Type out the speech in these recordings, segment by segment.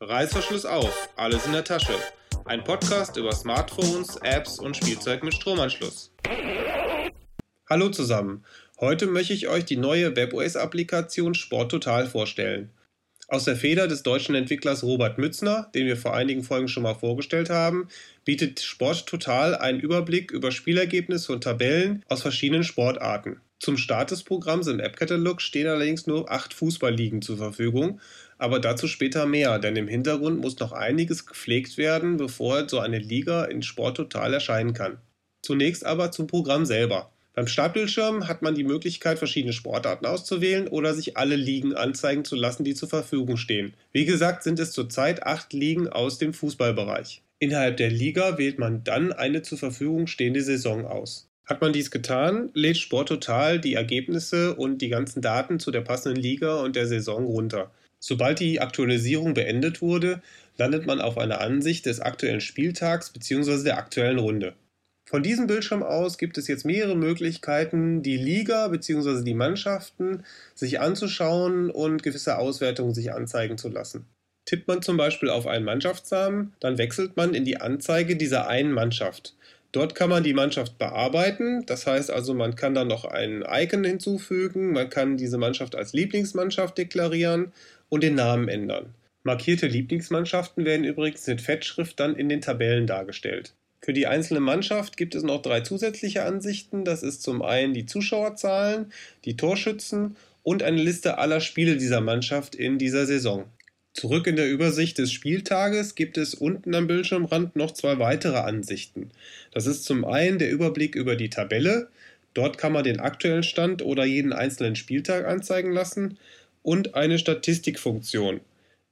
Reißverschluss auf, alles in der Tasche. Ein Podcast über Smartphones, Apps und Spielzeug mit Stromanschluss. Hallo zusammen. Heute möchte ich euch die neue WebOS-Applikation Sport Total vorstellen. Aus der Feder des deutschen Entwicklers Robert Mützner, den wir vor einigen Folgen schon mal vorgestellt haben, bietet Sport Total einen Überblick über Spielergebnisse und Tabellen aus verschiedenen Sportarten. Zum Start des Programms im App-Katalog stehen allerdings nur acht Fußballligen zur Verfügung, aber dazu später mehr, denn im Hintergrund muss noch einiges gepflegt werden, bevor so eine Liga in Sport Total erscheinen kann. Zunächst aber zum Programm selber. Beim Startbildschirm hat man die Möglichkeit, verschiedene Sportarten auszuwählen oder sich alle Ligen anzeigen zu lassen, die zur Verfügung stehen. Wie gesagt, sind es zurzeit acht Ligen aus dem Fußballbereich. Innerhalb der Liga wählt man dann eine zur Verfügung stehende Saison aus. Hat man dies getan, lädt Sporttotal die Ergebnisse und die ganzen Daten zu der passenden Liga und der Saison runter. Sobald die Aktualisierung beendet wurde, landet man auf einer Ansicht des aktuellen Spieltags bzw. der aktuellen Runde. Von diesem Bildschirm aus gibt es jetzt mehrere Möglichkeiten, die Liga bzw. die Mannschaften sich anzuschauen und gewisse Auswertungen sich anzeigen zu lassen. Tippt man zum Beispiel auf einen Mannschaftsnamen, dann wechselt man in die Anzeige dieser einen Mannschaft. Dort kann man die Mannschaft bearbeiten. Das heißt also, man kann dann noch ein Icon hinzufügen, man kann diese Mannschaft als Lieblingsmannschaft deklarieren und den Namen ändern. Markierte Lieblingsmannschaften werden übrigens mit Fettschrift dann in den Tabellen dargestellt. Für die einzelne Mannschaft gibt es noch drei zusätzliche Ansichten. Das ist zum einen die Zuschauerzahlen, die Torschützen und eine Liste aller Spiele dieser Mannschaft in dieser Saison. Zurück in der Übersicht des Spieltages gibt es unten am Bildschirmrand noch zwei weitere Ansichten. Das ist zum einen der Überblick über die Tabelle. Dort kann man den aktuellen Stand oder jeden einzelnen Spieltag anzeigen lassen und eine Statistikfunktion.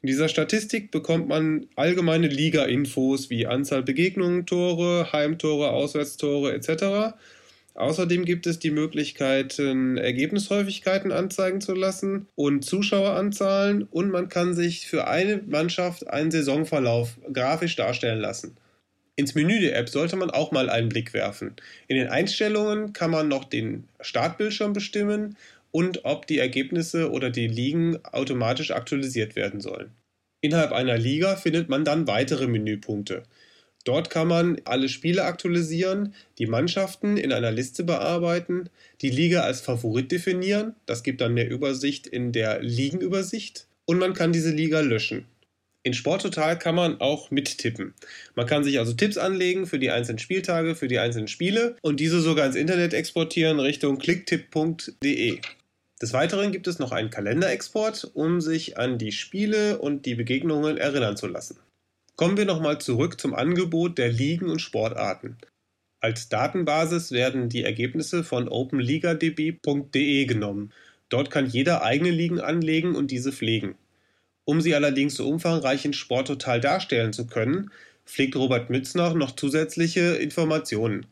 In dieser Statistik bekommt man allgemeine Liga-Infos wie Anzahl Begegnungen, Tore, Heimtore, Auswärtstore etc. Außerdem gibt es die Möglichkeit, Ergebnishäufigkeiten anzeigen zu lassen und Zuschaueranzahlen und man kann sich für eine Mannschaft einen Saisonverlauf grafisch darstellen lassen. Ins Menü der App sollte man auch mal einen Blick werfen. In den Einstellungen kann man noch den Startbildschirm bestimmen und ob die Ergebnisse oder die Ligen automatisch aktualisiert werden sollen. Innerhalb einer Liga findet man dann weitere Menüpunkte. Dort kann man alle Spiele aktualisieren, die Mannschaften in einer Liste bearbeiten, die Liga als Favorit definieren, das gibt dann mehr Übersicht in der Ligenübersicht und man kann diese Liga löschen. In Sporttotal kann man auch mittippen. Man kann sich also Tipps anlegen für die einzelnen Spieltage, für die einzelnen Spiele und diese sogar ins Internet exportieren Richtung klicktipp.de. Des Weiteren gibt es noch einen Kalenderexport, um sich an die Spiele und die Begegnungen erinnern zu lassen. Kommen wir nochmal zurück zum Angebot der Ligen und Sportarten. Als Datenbasis werden die Ergebnisse von openligadb.de genommen. Dort kann jeder eigene Ligen anlegen und diese pflegen. Um sie allerdings so umfangreich in Sporttotal darstellen zu können, pflegt Robert Mützner noch zusätzliche Informationen.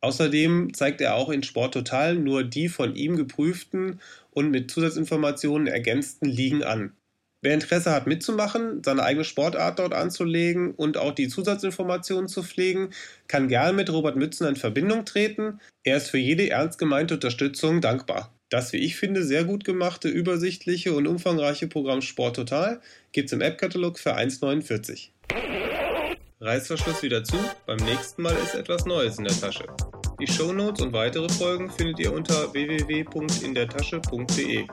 Außerdem zeigt er auch in Sporttotal nur die von ihm geprüften und mit Zusatzinformationen ergänzten Ligen an. Wer Interesse hat mitzumachen, seine eigene Sportart dort anzulegen und auch die Zusatzinformationen zu pflegen, kann gern mit Robert Mützen in Verbindung treten. Er ist für jede ernst gemeinte Unterstützung dankbar. Das, wie ich finde, sehr gut gemachte, übersichtliche und umfangreiche Programm Sport Total gibt es im App-Katalog für 1,49. Reißverschluss wieder zu, beim nächsten Mal ist etwas Neues in der Tasche. Die Shownotes und weitere Folgen findet ihr unter www.indertasche.de.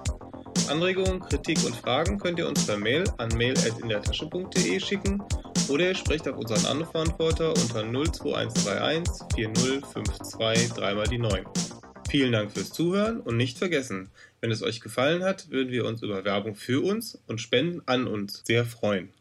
Anregungen, Kritik und Fragen könnt ihr uns per Mail an mail.indertasche.de schicken oder ihr sprecht auf unseren Anrufverantworter unter 02131 4052 3 mal die 9. Vielen Dank fürs Zuhören und nicht vergessen, wenn es euch gefallen hat, würden wir uns über Werbung für uns und Spenden an uns sehr freuen.